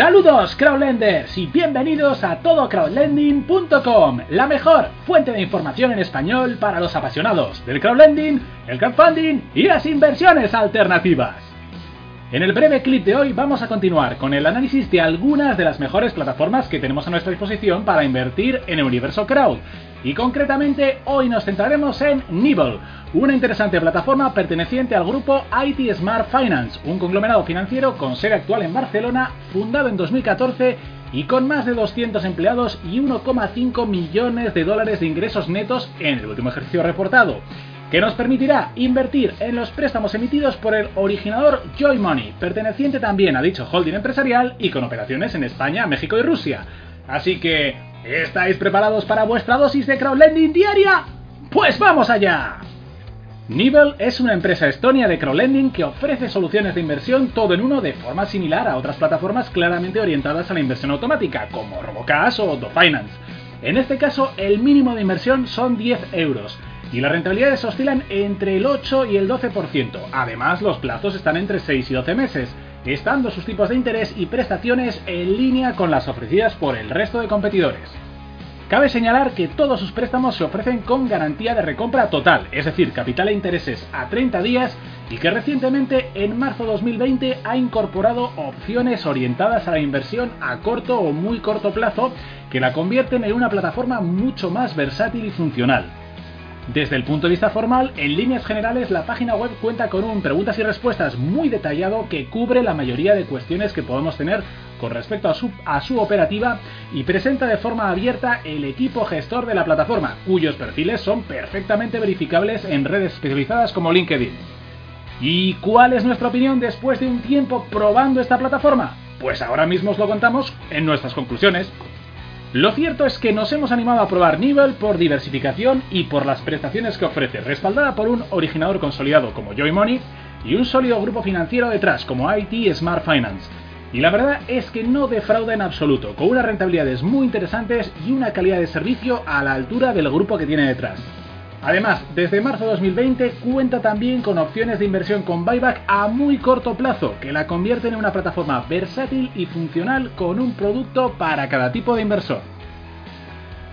Saludos crowdlenders y bienvenidos a todocrowdlending.com, la mejor fuente de información en español para los apasionados del crowdlending, el crowdfunding y las inversiones alternativas. En el breve clip de hoy vamos a continuar con el análisis de algunas de las mejores plataformas que tenemos a nuestra disposición para invertir en el universo crowd, y concretamente hoy nos centraremos en Nibble, una interesante plataforma perteneciente al grupo IT Smart Finance, un conglomerado financiero con sede actual en Barcelona, fundado en 2014 y con más de 200 empleados y 1,5 millones de dólares de ingresos netos en el último ejercicio reportado, que nos permitirá invertir en los préstamos emitidos por el originador Joy Money, perteneciente también a dicho holding empresarial y con operaciones en España, México y Rusia. Así que, ¿estáis preparados para vuestra dosis de crowdlending diaria? ¡Pues vamos allá! Nibble es una empresa estonia de crowdlending que ofrece soluciones de inversión todo en uno de forma similar a otras plataformas claramente orientadas a la inversión automática, como Robocash o DoFinance. En este caso, el mínimo de inversión son 10 euros, y las rentabilidades oscilan entre el 8 y el 12%. Además, los plazos están entre 6 y 12 meses, estando sus tipos de interés y prestaciones en línea con las ofrecidas por el resto de competidores. Cabe señalar que todos sus préstamos se ofrecen con garantía de recompra total, es decir, capital e intereses a 30 días y que recientemente, en marzo de 2020, ha incorporado opciones orientadas a la inversión a corto o muy corto plazo que la convierten en una plataforma mucho más versátil y funcional. Desde el punto de vista formal, en líneas generales la página web cuenta con un preguntas y respuestas muy detallado que cubre la mayoría de cuestiones que podemos tener con respecto a su, operativa y presenta de forma abierta el equipo gestor de la plataforma, cuyos perfiles son perfectamente verificables en redes especializadas como LinkedIn. ¿Y cuál es nuestra opinión después de un tiempo probando esta plataforma? Pues ahora mismo os lo contamos en nuestras conclusiones. Lo cierto es que nos hemos animado a probar Nibble por diversificación y por las prestaciones que ofrece, respaldada por un originador consolidado como Joy Money y un sólido grupo financiero detrás como IT Smart Finance. Y la verdad es que no defrauda en absoluto, con unas rentabilidades muy interesantes y una calidad de servicio a la altura del grupo que tiene detrás. Además, desde marzo de 2020 cuenta también con opciones de inversión con buyback a muy corto plazo, que la convierten en una plataforma versátil y funcional con un producto para cada tipo de inversor.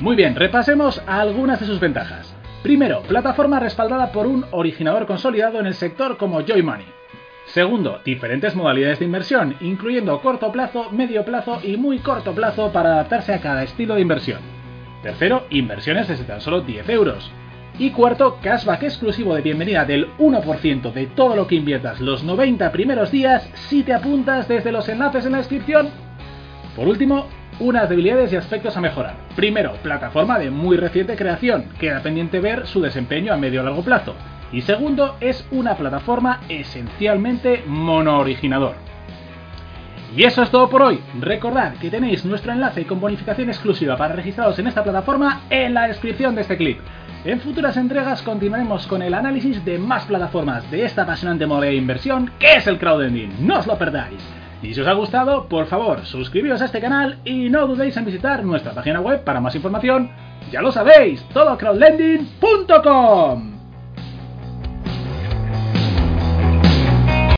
Muy bien, repasemos algunas de sus ventajas. Primero, plataforma respaldada por un originador consolidado en el sector como Joy Money. Segundo, diferentes modalidades de inversión, incluyendo corto plazo, medio plazo y muy corto plazo para adaptarse a cada estilo de inversión. Tercero, inversiones desde tan solo 10 euros. Y cuarto, cashback exclusivo de bienvenida del 1% de todo lo que inviertas los 90 primeros días si te apuntas desde los enlaces en la descripción. Por último, unas debilidades y aspectos a mejorar. Primero, plataforma de muy reciente creación, queda pendiente ver su desempeño a medio o largo plazo. Y segundo, es una plataforma esencialmente mono-originador. Y eso es todo por hoy. Recordad que tenéis nuestro enlace con bonificación exclusiva para registraros en esta plataforma en la descripción de este clip. En futuras entregas continuaremos con el análisis de más plataformas de esta apasionante modalidad de inversión que es el crowdlending. No os lo perdáis. Y si os ha gustado, por favor, suscribiros a este canal y no dudéis en visitar nuestra página web para más información. Ya lo sabéis, todocrowdlending.com.